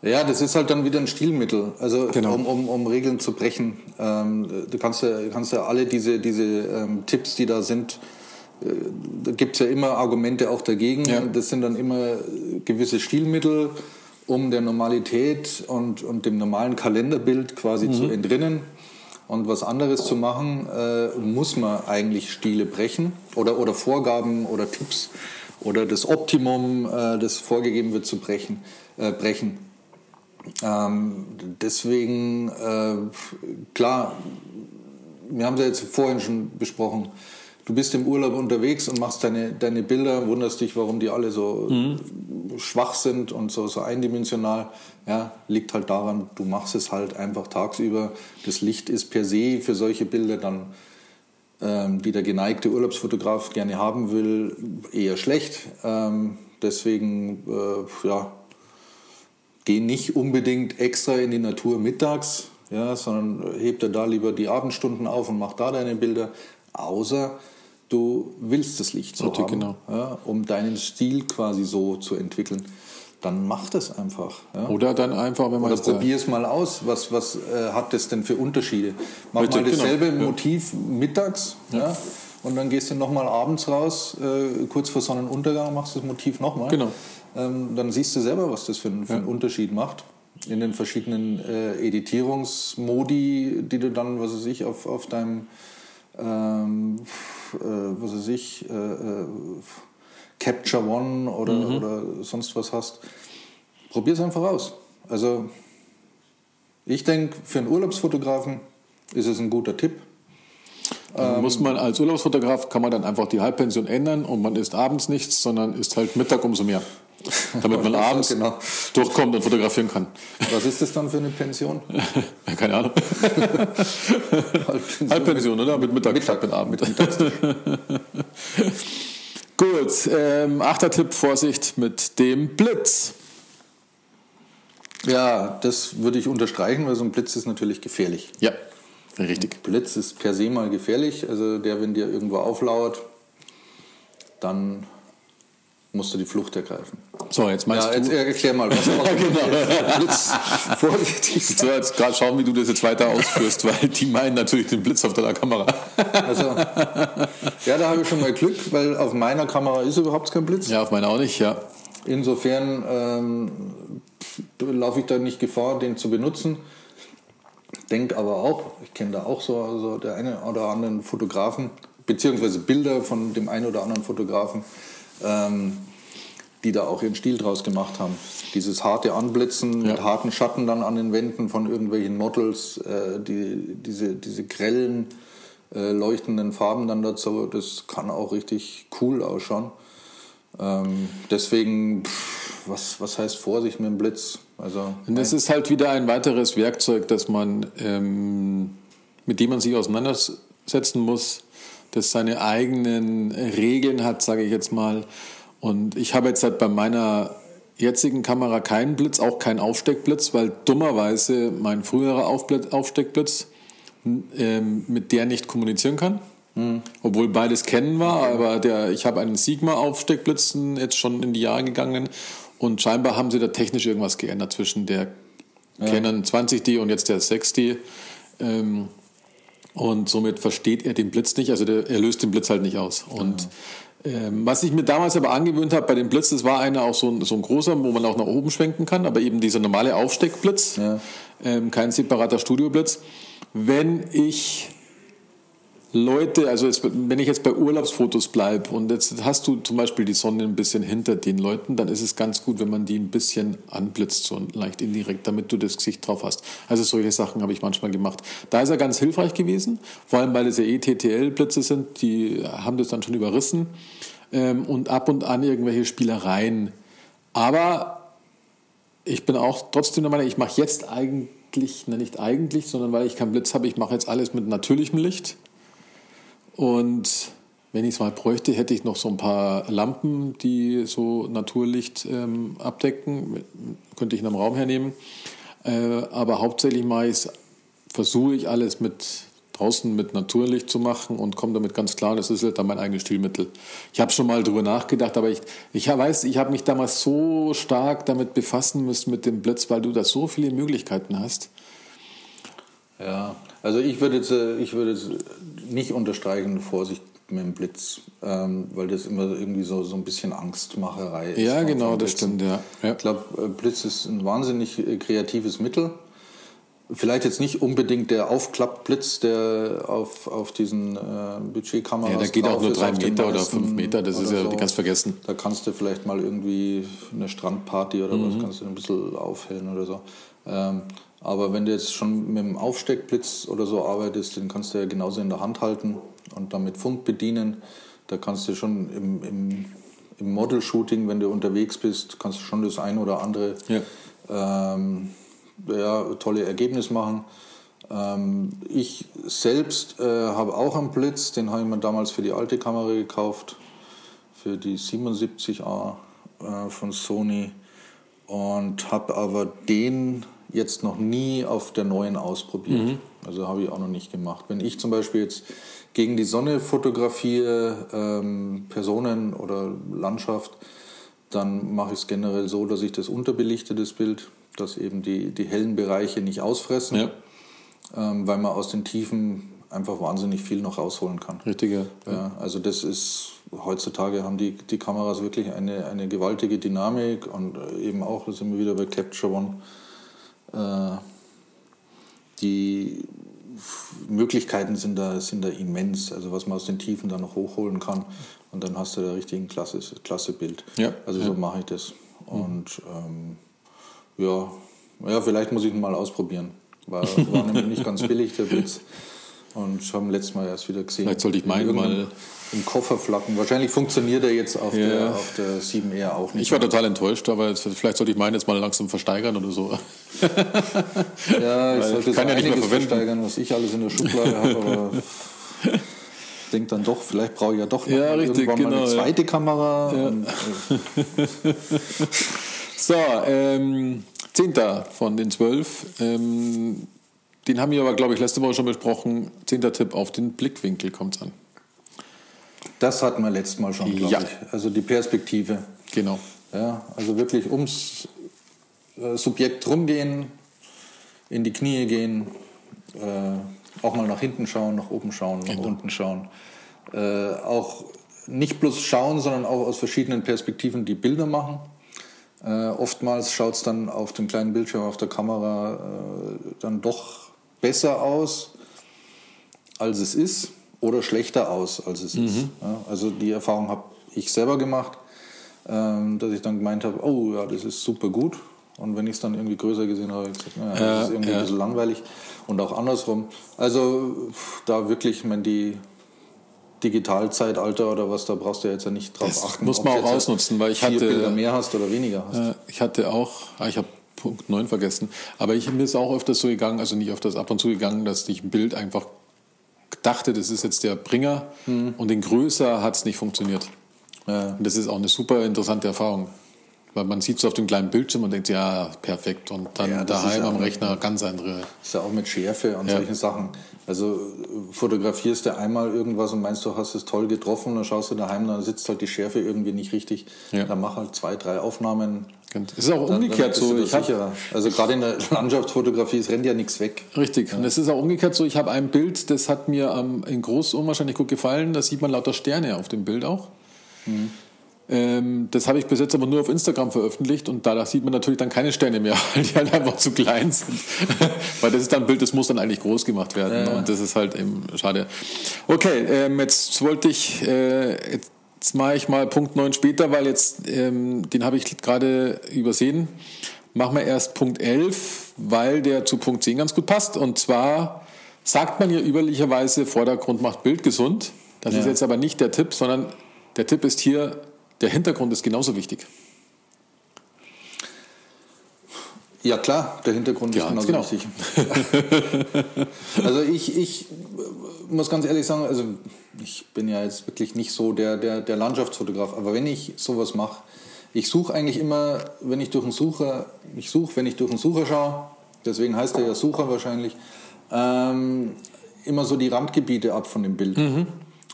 Ja, das ist halt dann wieder ein Stilmittel, also
Genau.
um, um, um Regeln zu brechen. Ähm, du kannst ja, kannst ja alle diese, diese ähm, Tipps, die da sind, äh, da gibt es ja immer Argumente auch dagegen.
Ja.
Das sind dann immer gewisse Stilmittel, um der Normalität und, und dem normalen Kalenderbild quasi zu entrinnen. Und was anderes zu machen, äh, muss man eigentlich Stile brechen oder, oder Vorgaben oder Tipps oder das Optimum, äh, das vorgegeben wird, zu brechen. Äh, brechen. Ähm, deswegen, äh, klar, wir haben es ja jetzt vorhin schon besprochen, du bist im Urlaub unterwegs und machst deine, deine Bilder, wunderst dich, warum die alle so schwach sind und so, so eindimensional. Ja, liegt halt daran, du machst es halt einfach tagsüber. Das Licht ist per se für solche Bilder dann, die der geneigte Urlaubsfotograf gerne haben will, eher schlecht. Ähm, deswegen, äh, ja, geh nicht unbedingt extra in die Natur mittags, ja, sondern heb dir da lieber die Abendstunden auf und mach da deine Bilder, außer du willst das Licht so haben,
genau.
ja, um deinen Stil quasi so zu entwickeln. Dann mach das einfach. Ja.
Oder dann einfach, wenn man
Oder probier es mal aus. Was, was äh, hat das denn für Unterschiede? Mach
Richtig,
mal dasselbe
genau. Ja.
Motiv mittags ja. und dann gehst du nochmal abends raus, äh, kurz vor Sonnenuntergang, machst das Motiv nochmal.
Genau.
Ähm, dann siehst du selber, was das für, einen- für einen Unterschied macht in den verschiedenen äh, Editierungsmodi, die du dann, was weiß ich, auf, auf deinem, ähm, äh, was weiß ich, äh, äh, Capture One oder,
Mhm.
oder sonst was hast. Probier es einfach aus. Also ich denke, für einen Urlaubsfotografen ist es ein guter Tipp.
Dann muss man als Urlaubsfotograf kann man dann einfach die Halbpension ändern und man isst abends nichts, sondern isst halt Mittag umso mehr. Damit man abends
genau.
durchkommt und fotografieren kann.
Was ist das dann für eine Pension?
Keine Ahnung. Halbpension, oder? Mit Mittag,
Mittag,
mit Abend.
mit Mittagstisch.
Gut, ähm, achter Tipp, Vorsicht mit dem Blitz.
Ja, das würde ich unterstreichen, weil so ein Blitz ist natürlich gefährlich.
Ja, richtig.
Blitz ist per se mal gefährlich. Also der, wenn dir irgendwo auflauert, dann musst du die Flucht ergreifen.
So, jetzt meinst
Ja, jetzt
du...
erklär mal, was
Genau.
Blitz
So, jetzt gerade schauen, wie du das jetzt weiter ausführst, weil die meinen natürlich den Blitz auf deiner Kamera.
Also, ja, da habe ich schon mal Glück, weil auf meiner Kamera ist überhaupt kein Blitz.
Ja, auf meiner auch nicht, ja.
Insofern ähm, laufe ich da nicht Gefahr, den zu benutzen. Denke aber auch, ich kenne da auch so also der eine oder anderen Fotografen, beziehungsweise Bilder von dem einen oder anderen Fotografen, ähm, die da auch ihren Stil draus gemacht haben. Dieses harte Anblitzen ja. mit harten Schatten dann an den Wänden von irgendwelchen Models, äh, die, diese, diese grellen, äh, leuchtenden Farben dann dazu, das kann auch richtig cool ausschauen. Ähm, deswegen, pff, was, was heißt Vorsicht mit dem Blitz?
Also, das ist halt wieder ein weiteres Werkzeug, das man, ähm, mit dem man sich auseinandersetzen muss, das seine eigenen Regeln hat, sage ich jetzt mal. Und ich habe jetzt halt bei meiner jetzigen Kamera keinen Blitz, auch keinen Aufsteckblitz, weil dummerweise mein früherer Aufsteckblitz ähm, mit der nicht kommunizieren kann. Mhm. Obwohl beides kennen war, aber der, ich habe einen Sigma-Aufsteckblitzen jetzt schon in die Jahre gegangen und scheinbar haben sie da technisch irgendwas geändert zwischen der ja. Canon 20D und jetzt der 6D. Ähm, und somit versteht er den Blitz nicht, also der, er löst den Blitz halt nicht aus. Und ähm, was ich mir damals aber angewöhnt habe bei dem Blitz, das war einer auch so ein, so ein großer, wo man auch nach oben schwenken kann, aber eben dieser normale Aufsteckblitz, ja. ähm, kein separater Studioblitz. Wenn ich Leute, also es, wenn ich jetzt bei Urlaubsfotos bleibe und jetzt hast du zum Beispiel die Sonne ein bisschen hinter den Leuten, dann ist es ganz gut, wenn man die ein bisschen anblitzt, so leicht indirekt, damit du das Gesicht drauf hast. Also solche Sachen habe ich manchmal gemacht. Da ist er ganz hilfreich gewesen, vor allem weil es ja ETTL-Blitze sind, die haben das dann schon überrissen ähm, und ab und an irgendwelche Spielereien. Aber ich bin auch trotzdem der Meinung, ich mache jetzt eigentlich, na nicht eigentlich, sondern weil ich keinen Blitz habe, ich mache jetzt alles mit natürlichem Licht und wenn ich es mal bräuchte, hätte ich noch so ein paar Lampen, die so Naturlicht ähm, abdecken. Könnte ich in einem Raum hernehmen. Äh, aber hauptsächlich versuche ich alles mit draußen mit Naturlicht zu machen und komme damit ganz klar. Das ist halt dann mein eigenes Stilmittel. Ich habe schon mal darüber nachgedacht, aber ich, ich weiß, ich habe mich damals so stark damit befassen müssen mit dem Blitz, weil du da so viele Möglichkeiten hast.
Ja, also ich würde jetzt, äh, ich würde jetzt nicht unterstreichen, Vorsicht mit dem Blitz, ähm, weil das immer irgendwie so, so ein bisschen Angstmacherei ist.
Ja, genau, das stimmt, ja. ja.
Ich glaube, äh, Blitz ist ein wahnsinnig äh, kreatives Mittel. Vielleicht jetzt nicht unbedingt der Aufklappblitz, der auf, auf diesen äh, Budgetkameras.
Ja, der geht auch nur drei Meter oder fünf Meter, das ist ja, so. die kannst vergessen.
Da kannst du vielleicht mal irgendwie eine Strandparty oder mhm. was, kannst du ein bisschen aufhellen oder so. Ähm, aber wenn du jetzt schon mit dem Aufsteckblitz oder so arbeitest, den kannst du ja genauso in der Hand halten und damit Fund bedienen. Da kannst du schon im, im, im Model-Shooting, wenn du unterwegs bist, kannst du schon das ein oder andere ja. Ähm, ja, tolle Ergebnis machen. Ähm, ich selbst äh, habe auch einen Blitz, den habe ich mir damals für die alte Kamera gekauft, für die 77A äh, von Sony und habe aber den jetzt noch nie auf der neuen ausprobiert. Mhm. Also habe ich auch noch nicht gemacht. Wenn ich zum Beispiel jetzt gegen die Sonne fotografiere, ähm, Personen oder Landschaft, dann mache ich es generell so, dass ich das unterbelichte, das Bild, dass eben die, die hellen Bereiche nicht ausfressen, ja. ähm, weil man aus den Tiefen einfach wahnsinnig viel noch rausholen kann.
Richtig, ja.
ja. Also das ist, heutzutage haben die, die Kameras wirklich eine, eine gewaltige Dynamik und eben auch, da sind wir wieder bei Capture One, die Möglichkeiten sind da, sind da immens, also was man aus den Tiefen dann noch hochholen kann. Und dann hast du da richtig ein klasse, klasse Bild. Ja. Also so ja. mache ich das. Und ähm, ja, ja, vielleicht muss ich ihn mal ausprobieren. War, war nämlich nicht ganz billig, der Blitz. Und haben letztes Mal erst wieder gesehen.
Vielleicht sollte ich meinen mal
im Koffer flacken. Wahrscheinlich funktioniert er jetzt auf, ja. der, auf der 7R auch nicht.
Ich war total enttäuscht, aber jetzt, vielleicht sollte ich meinen jetzt mal langsam versteigern oder so.
ja, ich sollte kann ja nicht mehr versteigern, was ich alles in der Schublade habe, aber ich denke dann doch, vielleicht brauche ich ja doch noch
ja, richtig, irgendwann genau,
mal eine zweite ja. Kamera. Ja. Und,
äh. so, ähm, Zehnter von den zwölf. Ähm, den haben wir aber, glaube ich, letzte Woche schon besprochen. Zehnter Tipp auf den Blickwinkel kommt es an.
Das hatten wir letztes Mal schon, glaube ja. ich. Also die Perspektive.
Genau.
Ja, also wirklich ums äh, Subjekt rumgehen, in die Knie gehen, äh, auch mal nach hinten schauen, nach oben schauen, nach genau. unten schauen. Äh, auch nicht bloß schauen, sondern auch aus verschiedenen Perspektiven die Bilder machen. Äh, oftmals schaut es dann auf dem kleinen Bildschirm, auf der Kamera äh, dann doch besser aus, als es ist, oder schlechter aus, als es mhm. ist. Ja, also die Erfahrung habe ich selber gemacht, ähm, dass ich dann gemeint habe, oh ja, das ist super gut. Und wenn ich es dann irgendwie größer gesehen habe, habe ich gesagt, naja, das ist irgendwie ja. ein bisschen langweilig. Und auch andersrum. Also da wirklich, ich meine, die Digitalzeitalter oder was, da brauchst du ja jetzt ja nicht drauf
das
achten.
Muss man auch ausnutzen, weil ich hatte.
Bilder mehr hast oder weniger hast.
Äh, ich hatte auch, ah, ich habe Punkt 9 vergessen, aber ich mir ist auch öfters so gegangen, also nicht öfters ab und zu gegangen, dass ich ein Bild einfach dachte, das ist jetzt der Bringer mhm. und den größer hat es nicht funktioniert. Ja. Und das ist auch eine super interessante Erfahrung. Weil man sieht es auf dem kleinen Bildschirm und denkt, ja, perfekt. Und dann ja, daheim am Rechner ganz andere.
Das ist ja auch mit Schärfe und ja. solchen Sachen. Also fotografierst du einmal irgendwas und meinst, du hast es toll getroffen, dann schaust du daheim, dann sitzt halt die Schärfe irgendwie nicht richtig. Ja. Dann mach halt zwei, drei Aufnahmen.
Es ist auch umgekehrt dann, so.
Ich hab, also gerade in der Landschaftsfotografie, es rennt ja nichts weg.
Richtig. Ja. Und es ist auch umgekehrt so. Ich habe ein Bild, das hat mir ähm, in groß unwahrscheinlich gut gefallen. Da sieht man lauter Sterne auf dem Bild auch. Mhm. Ähm, das habe ich bis jetzt aber nur auf Instagram veröffentlicht und da sieht man natürlich dann keine Sterne mehr, weil die halt einfach zu klein sind. weil das ist dann ein Bild, das muss dann eigentlich groß gemacht werden ja. und das ist halt eben schade. Okay, ähm, jetzt wollte ich, äh, jetzt mache ich mal Punkt 9 später, weil jetzt, ähm, den habe ich gerade übersehen. Machen wir erst Punkt 11, weil der zu Punkt 10 ganz gut passt und zwar sagt man ja üblicherweise, Vordergrund macht Bild gesund. Das ja. ist jetzt aber nicht der Tipp, sondern der Tipp ist hier, der Hintergrund ist genauso wichtig.
Ja klar, der Hintergrund ja, ist genauso genau. wichtig. also ich, ich muss ganz ehrlich sagen, also ich bin ja jetzt wirklich nicht so der, der, der Landschaftsfotograf, aber wenn ich sowas mache, ich suche eigentlich immer, wenn ich durch einen Sucher, ich suche, wenn ich durch einen Sucher schaue, deswegen heißt er ja Sucher wahrscheinlich, ähm, immer so die Randgebiete ab von dem Bild. Mhm.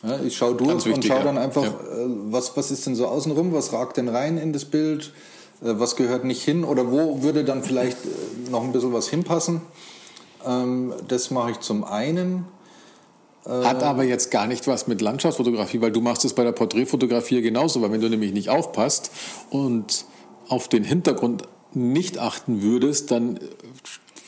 Ja, ich schaue durch wichtig, und schaue dann einfach, ja. Äh, was, was ist denn so außenrum, was ragt denn rein in das Bild, äh, was gehört nicht hin oder wo würde dann vielleicht äh, noch ein bisschen was hinpassen. Ähm, das mache ich zum einen.
Hat aber jetzt gar nicht was mit Landschaftsfotografie, weil du machst es bei der Porträtfotografie genauso, weil wenn du nämlich nicht aufpasst und auf den Hintergrund nicht achten würdest, dann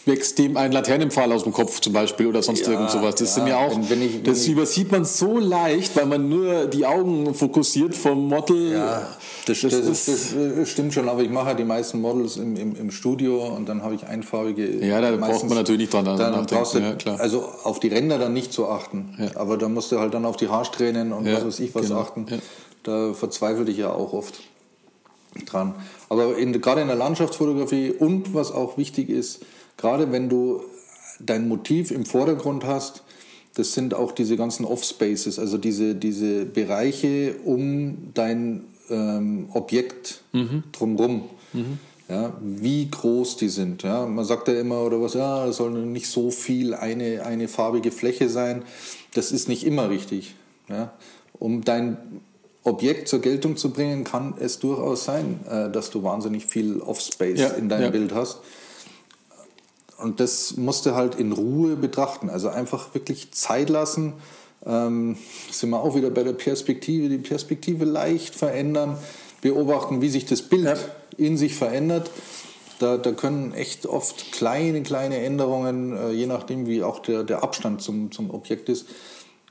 wächst dem ein Laternenpfahl aus dem Kopf zum Beispiel oder sonst ja, irgend sowas. Das ja, sind ja auch, wenn, wenn ich, wenn das ich, übersieht man so leicht, weil man nur die Augen fokussiert vom Model. Ja,
das, das, das, das äh, stimmt schon, aber ich mache die meisten Models im, im, im Studio und dann habe ich einfarbige.
Ja, da meistens, braucht man natürlich nicht dran
dann brauchst du, ja, klar. Also auf die Ränder dann nicht zu achten, ja. aber da musst du halt dann auf die Haarsträhnen und was weiß ich was genau. achten. Da verzweifle ich ja auch oft dran. Aber in, gerade in der Landschaftsfotografie und was auch wichtig ist, gerade wenn du dein Motiv im Vordergrund hast, das sind auch diese ganzen Off-Spaces, also diese, diese Bereiche um dein ähm, Objekt mhm. drumherum. Mhm. Ja, wie groß die sind. Ja, man sagt ja immer oder was, ja, es soll nicht so viel eine, eine farbige Fläche sein. Das ist nicht immer richtig. Ja. Um dein Objekt zur Geltung zu bringen, kann es durchaus sein, äh, dass du wahnsinnig viel Off-Space ja, in deinem ja. Bild hast. Und das musste halt in Ruhe betrachten. Also einfach wirklich Zeit lassen. Ähm, sind wir auch wieder bei der Perspektive, die Perspektive leicht verändern, beobachten, wie sich das Bild ja. in sich verändert. Da, da können echt oft kleine, kleine Änderungen, äh, je nachdem wie auch der, der Abstand zum, zum Objekt ist,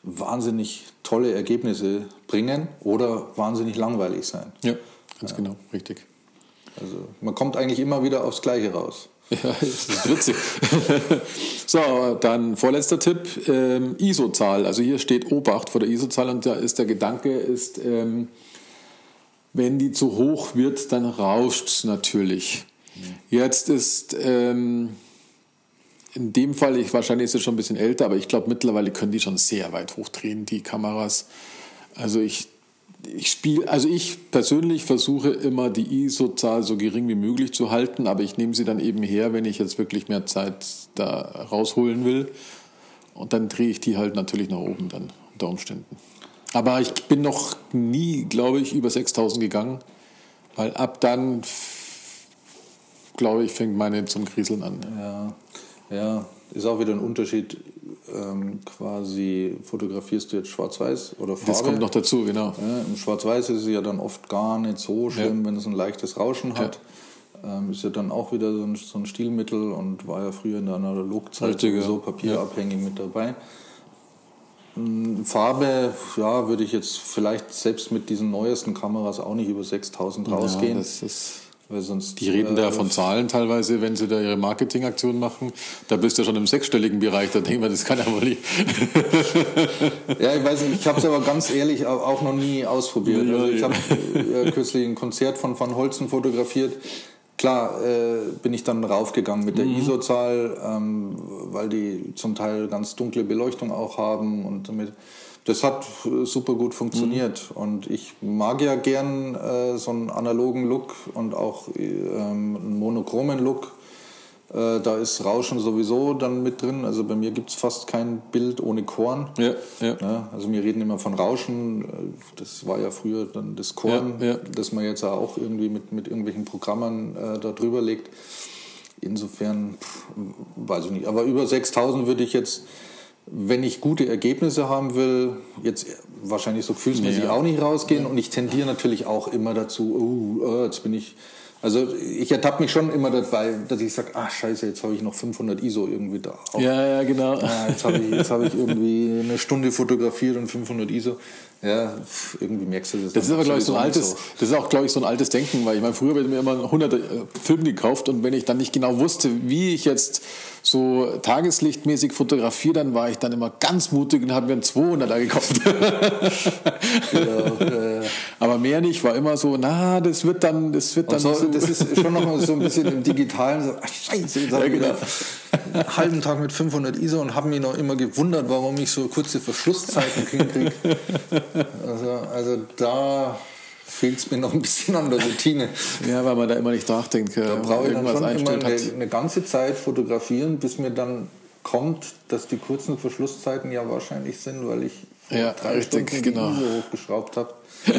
wahnsinnig tolle Ergebnisse bringen oder wahnsinnig langweilig sein.
Ja, ganz ja. genau, richtig.
Also man kommt eigentlich immer wieder aufs Gleiche raus.
Ja, das ist witzig. so, dann vorletzter Tipp, ähm, ISO-Zahl. Also hier steht Obacht vor der ISO-Zahl und da ist der Gedanke, ist, ähm, wenn die zu hoch wird, dann rauscht es natürlich. Jetzt ist ähm, in dem Fall, ich, wahrscheinlich ist es schon ein bisschen älter, aber ich glaube mittlerweile können die schon sehr weit hochdrehen, die Kameras. Also ich ich spiele, also ich persönlich versuche immer die ISO-Zahl so gering wie möglich zu halten, aber ich nehme sie dann eben her, wenn ich jetzt wirklich mehr Zeit da rausholen will. Und dann drehe ich die halt natürlich nach oben dann unter Umständen. Aber ich bin noch nie, glaube ich, über 6000 gegangen, weil ab dann, glaube ich, fängt meine zum Kriseln an.
Ja, ja. ist auch wieder ein Unterschied. Ähm, quasi fotografierst du jetzt schwarz-weiß oder Farbe.
Das kommt noch dazu, genau.
Ja, Im Schwarz-Weiß ist es ja dann oft gar nicht so schlimm, ja. wenn es ein leichtes Rauschen hat. Ähm, ist ja dann auch wieder so ein, so ein, Stilmittel und war ja früher in der Analogzeit sowieso papierabhängig mit dabei. Hm, Farbe, ja, würde ich jetzt vielleicht selbst mit diesen neuesten Kameras auch nicht über 6000 rausgehen. Ja,
das ist die reden da von Zahlen teilweise, wenn sie da ihre Marketingaktion machen. Da bist du schon im sechsstelligen Bereich, da denken wir, das kann ja wohl nicht.
ja, ich weiß nicht, ich habe es aber ganz ehrlich auch noch nie ausprobiert. Also ich habe äh, kürzlich ein Konzert von Van Holzen fotografiert. Klar äh, bin ich dann raufgegangen mit der mhm. ISO-Zahl, ähm, weil die zum Teil ganz dunkle Beleuchtung auch haben und damit das hat super gut funktioniert. Mhm. Und ich mag ja gern äh, so einen analogen Look und auch ähm, einen monochromen Look. Äh, da ist Rauschen sowieso dann mit drin. Also bei mir gibt es fast kein Bild ohne Korn. Ja, ja. ja, also wir reden immer von Rauschen. Das war ja früher dann das Korn, ja, ja. das man jetzt auch irgendwie mit, mit irgendwelchen Programmen äh, da drüber legt. Insofern, pff, weiß ich nicht. Aber über 6000 würde ich jetzt wenn ich gute Ergebnisse haben will, jetzt wahrscheinlich so gefühlsmäßig ja. auch nicht rausgehen. Ja. Und ich tendiere natürlich auch immer dazu, oh jetzt bin ich. Also ich ertappe mich schon immer dabei, dass ich sage, ach scheiße, jetzt habe ich noch 500 ISO irgendwie da.
Auch. Ja, ja, genau.
Ah, jetzt habe ich, hab ich irgendwie eine Stunde fotografiert und 500 ISO. Ja, irgendwie merkst du das.
Das ist aber, glaube ich, so ein altes, so. das ist auch, glaube ich, so ein altes Denken, weil ich meine, früher habe ich mir immer 100 äh, Filme gekauft und wenn ich dann nicht genau wusste, wie ich jetzt so tageslichtmäßig fotografiere, dann war ich dann immer ganz mutig und habe mir einen 200er gekauft. genau, äh, aber mehr nicht, war immer so, na, das wird dann, das wird dann.
So, so. Das ist schon noch so ein bisschen im Digitalen so, ach scheiße, jetzt habe ich genau. einen halben Tag mit 500 ISO und habe mich noch immer gewundert, warum ich so kurze Verschlusszeiten hinkriege. Also, also da fehlt es mir noch ein bisschen an der Routine.
Ja, weil man da immer nicht nachdenkt.
Da brauche ich dann schon immer eine, eine, ganze Zeit fotografieren, bis mir dann kommt, dass die kurzen Verschlusszeiten ja wahrscheinlich sind, weil ich
ja, drei richtig, Stunden
genau. die hochgeschraubt habe.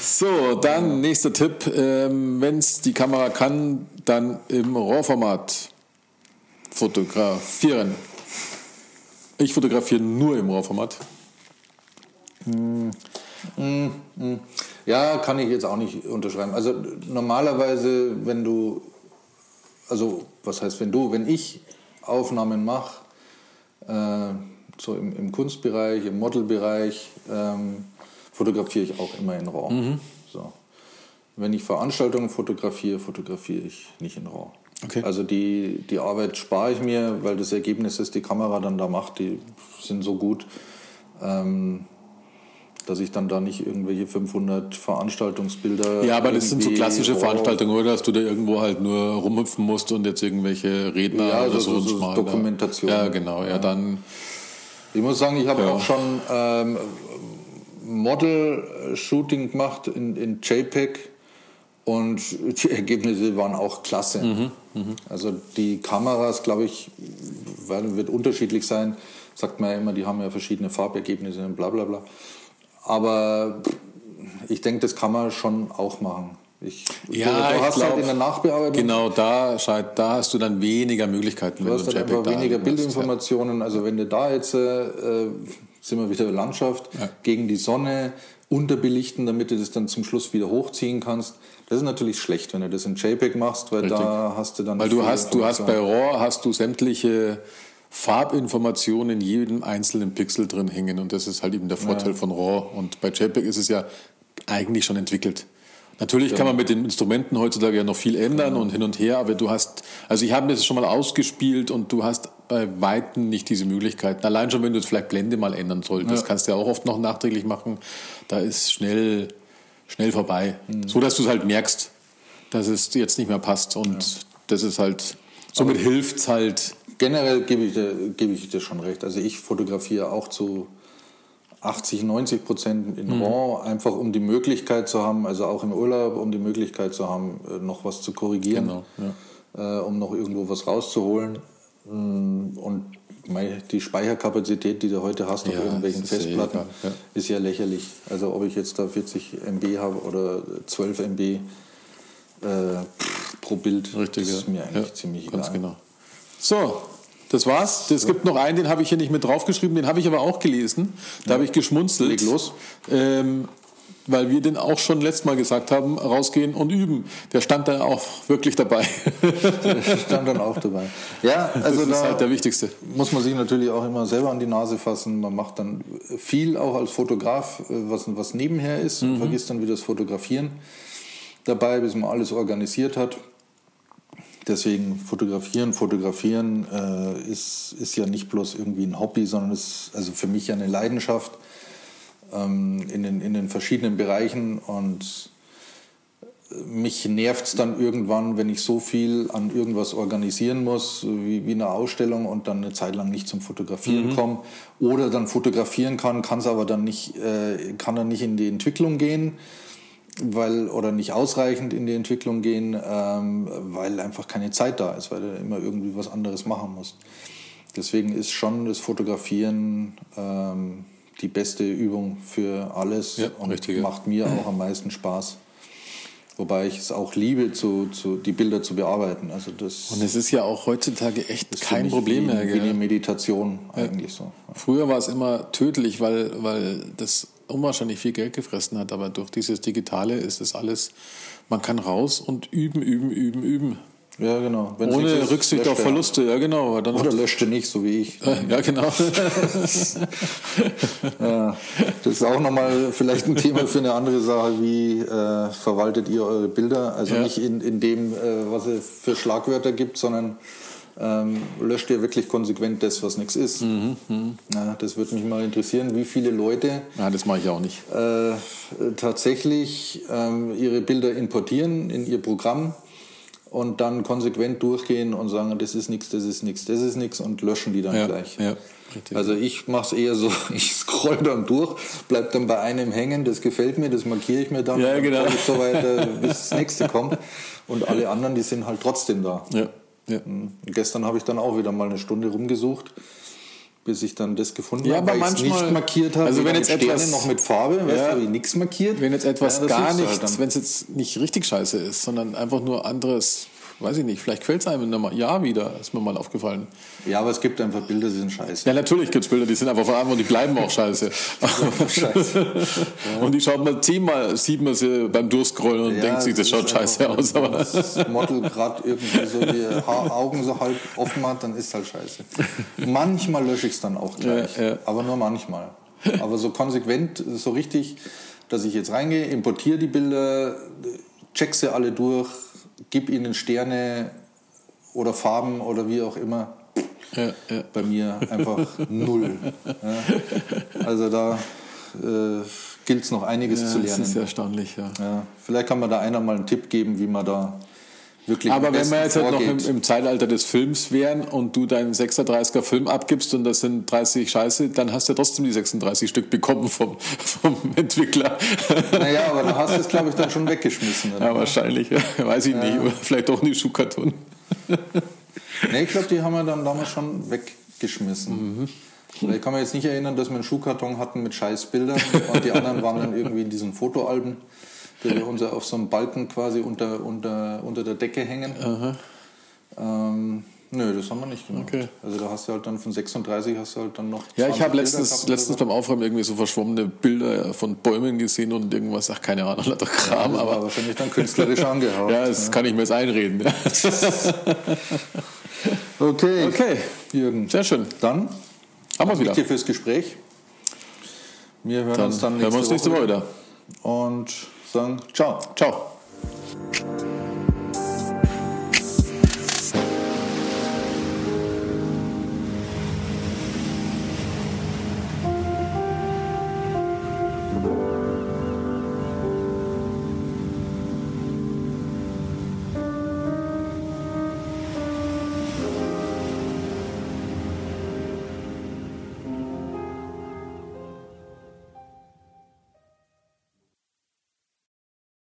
so, dann ja. nächster Tipp. Ähm, Wenn es die Kamera kann, dann im RAW-Format fotografieren. Ich fotografiere nur im RAW-Format.
Hm. Hm, hm. Ja, kann ich jetzt auch nicht unterschreiben. Also normalerweise, wenn du, also was heißt wenn du, wenn ich Aufnahmen mache, äh, so im, im, Kunstbereich, im Modelbereich, ähm, fotografiere ich auch immer in RAW. Mhm. So. Wenn ich Veranstaltungen fotografiere, fotografiere ich nicht in RAW. Okay. Also die, die Arbeit spare ich mir, weil das Ergebnis, das die Kamera dann da macht, die sind so gut. Ähm, dass ich dann da nicht irgendwelche 500 Veranstaltungsbilder.
Ja, aber das sind so klassische Veranstaltungen, oder? Dass du da irgendwo halt nur rumhüpfen musst und jetzt irgendwelche Redner
ja,
oder
so. so, so Dokumentation.
Ja, genau. Ja, ja, dann.
Ich muss sagen, ich habe ja. auch schon ähm, Model-Shooting gemacht in, in JPEG und die Ergebnisse waren auch klasse. Mhm, mh. Also die Kameras, glaube ich, wird unterschiedlich sein. Sagt man ja immer, die haben ja verschiedene Farbergebnisse und bla bla bla. Aber ich denke, das kann man schon auch machen. Ich,
ja, du, du hast glaub, halt in der Nachbearbeitung. Genau, da, da hast du dann weniger Möglichkeiten.
Du hast dann einfach weniger Bildinformationen. Ja. Also wenn du da jetzt, äh, sind wir wieder Landschaft, ja. gegen die Sonne unterbelichten, damit du das dann zum Schluss wieder hochziehen kannst. Das ist natürlich schlecht, wenn du das in JPEG machst, weil Richtig. da hast du dann.
Weil du hast, du hast bei RAW hast du sämtliche Farbinformationen in jedem einzelnen Pixel drin hängen. Und das ist halt eben der Vorteil ja. von RAW. Und bei JPEG ist es ja eigentlich schon entwickelt. Natürlich ja. kann man mit den Instrumenten heutzutage ja noch viel ändern ja. und hin und her, aber du hast, also ich habe das schon mal ausgespielt und du hast bei Weitem nicht diese Möglichkeiten. Allein schon, wenn du vielleicht Blende mal ändern solltest, das kannst du ja auch oft noch nachträglich machen. Da ist schnell, schnell vorbei. Mhm. So dass du es halt merkst, dass es jetzt nicht mehr passt. Und das ist halt, somit hilft es halt
generell gebe ich, dir, gebe ich dir schon recht. Also ich fotografiere auch zu 80, 90 Prozent in mhm. RAW, einfach um die Möglichkeit zu haben, also auch im Urlaub, um die Möglichkeit zu haben, äh, noch was zu korrigieren, genau, ja. äh, um noch irgendwo was rauszuholen. Mm, und die Speicherkapazität, die du heute hast auf ja, irgendwelchen Festplatten, ja. ist ja lächerlich. Also ob ich jetzt da 40 MB habe oder 12 MB äh, pro Bild,
Richtig,
das ist mir eigentlich ziemlich egal.
Genau. So, das war's. Es gibt noch einen, den habe ich hier nicht mit draufgeschrieben, den habe ich aber auch gelesen. Da ja. habe ich geschmunzelt.
Leg los.
Ähm, weil wir den auch schon letztes Mal gesagt haben, rausgehen und üben. Der stand dann auch wirklich dabei.
Der stand dann auch dabei. Ja, also
das ist halt der Wichtigste.
Muss man sich natürlich auch immer selber an die Nase fassen. Man macht dann viel auch als Fotograf, äh, was, was nebenher ist, mhm. und vergisst dann wieder das Fotografieren dabei, bis man alles organisiert hat. Deswegen fotografieren, fotografieren äh, ist, ist ja nicht bloß irgendwie ein Hobby, sondern ist also für mich ja eine Leidenschaft ähm, in, den, in den verschiedenen Bereichen und mich nervt es dann irgendwann, wenn ich so viel an irgendwas organisieren muss, wie, wie eine Ausstellung und dann eine Zeit lang nicht zum Fotografieren mhm. komme. Oder dann fotografieren kann, kann es aber dann nicht, äh, kann dann nicht in die Entwicklung gehen, weil, oder nicht ausreichend in die Entwicklung gehen, ähm, weil einfach keine Zeit da ist, weil du immer irgendwie was anderes machen musst. Deswegen ist schon das Fotografieren ähm, die beste Übung für alles
ja,
und
richtig,
macht mir auch am meisten Spaß. Wobei ich es auch liebe, zu, zu, die Bilder zu bearbeiten. Also das,
und es ist ja auch heutzutage echt kein Problem
wie,
mehr.
Wie eine Meditation eigentlich so.
Früher war es immer tödlich, weil, weil das unwahrscheinlich viel Geld gefressen hat. Aber durch dieses Digitale ist es alles, man kann raus und üben, üben, üben, üben.
Ja, genau.
Wenn's Ohne ist, Rücksicht auf Verluste, ja genau.
Dann Oder löschte nicht, so wie ich.
Ja, genau.
ja, das ist auch nochmal vielleicht ein Thema für eine andere Sache. Wie äh, verwaltet ihr eure Bilder? Also ja. nicht in, in dem, äh, was es für Schlagwörter gibt, sondern ähm, löscht ihr wirklich konsequent das, was nichts ist? Mhm, mh. ja, das würde mich mal interessieren, wie viele Leute
ja, das mache ich auch nicht.
Äh, tatsächlich ähm, ihre Bilder importieren in ihr Programm und dann konsequent durchgehen und sagen, das ist nichts, das ist nichts, das ist nichts und löschen die dann
ja,
gleich.
Ja,
also ich mache es eher so, ich scroll dann durch, bleib dann bei einem hängen, das gefällt mir, das markiere ich mir dann,
ja,
und
genau.
dann so weiter, bis das nächste kommt. Und alle anderen, die sind halt trotzdem da.
Ja, ja.
Hm. Gestern habe ich dann auch wieder mal eine Stunde rumgesucht bis ich dann das gefunden
ja,
habe,
weil ich es nicht
markiert habe.
Also wenn jetzt etwas
noch mit Farbe, ja, weißt du, habe ich nichts markiert.
Wenn jetzt etwas ja, gar nicht, halt wenn es jetzt nicht richtig scheiße ist, sondern einfach nur anderes weiß ich nicht, vielleicht quält es einem in einem Jahr wieder, ist mir mal aufgefallen.
Ja, aber es gibt einfach Bilder, die sind scheiße.
Ja, natürlich gibt es Bilder, die sind einfach vor allem und die bleiben auch scheiße. scheiße. Und die schaut man zehnmal, sieht man sie beim Durchscrollen und ja, denkt sich, das, schaut scheiße aus.
Aber das Model gerade irgendwie so die Augen so halb offen hat, dann ist halt scheiße. Manchmal lösche ich es dann auch gleich, ja, ja. aber nur manchmal. Aber so konsequent, so richtig, dass ich jetzt reingehe, importiere die Bilder, check sie alle durch, gib ihnen Sterne oder Farben oder wie auch immer.
Ja, ja.
Bei mir einfach null. Ja. Also da äh, gilt es noch einiges zu lernen.
Das ist erstaunlich, ja.
Vielleicht kann man da einer mal einen Tipp geben, wie man da wirklich
Aber wenn wir jetzt halt noch im, im, Zeitalter des Films wären und du deinen 36er Film abgibst und das sind 30 Scheiße, dann hast du ja trotzdem die 36 Stück bekommen vom, vom Entwickler.
Naja, aber du hast es, glaube ich, dann schon weggeschmissen.
Oder? Ja, wahrscheinlich. Ja. Weiß ich ja. nicht. Oder vielleicht auch in die Schuhkarton.
nee, ich glaube, die haben wir dann damals schon weggeschmissen. Mhm. Ich kann mich jetzt nicht erinnern, dass wir einen Schuhkarton hatten mit Scheißbildern und die anderen waren dann irgendwie in diesen Fotoalben die wir unser, auf so einem Balken quasi unter, unter, unter der Decke hängen. Ähm, nö, das haben wir nicht gemacht.
Okay.
Also da hast du halt dann von 36 hast du halt dann noch.
Ja, ich habe letztens, letztens beim Aufräumen irgendwie so verschwommene Bilder von Bäumen gesehen und irgendwas, ach keine Ahnung, lauter Kram.
Ja,
aber
wahrscheinlich dann künstlerisch angehauen.
ja, das ja. kann ich mir jetzt einreden.
Okay.
Okay.
Jürgen.
Sehr schön.
Dann
haben wir wieder.
Danke fürs Gespräch. Wir hören
dann
uns dann
nächste, hören wir uns nächste Woche wieder.
Und sagen, ciao,
ciao.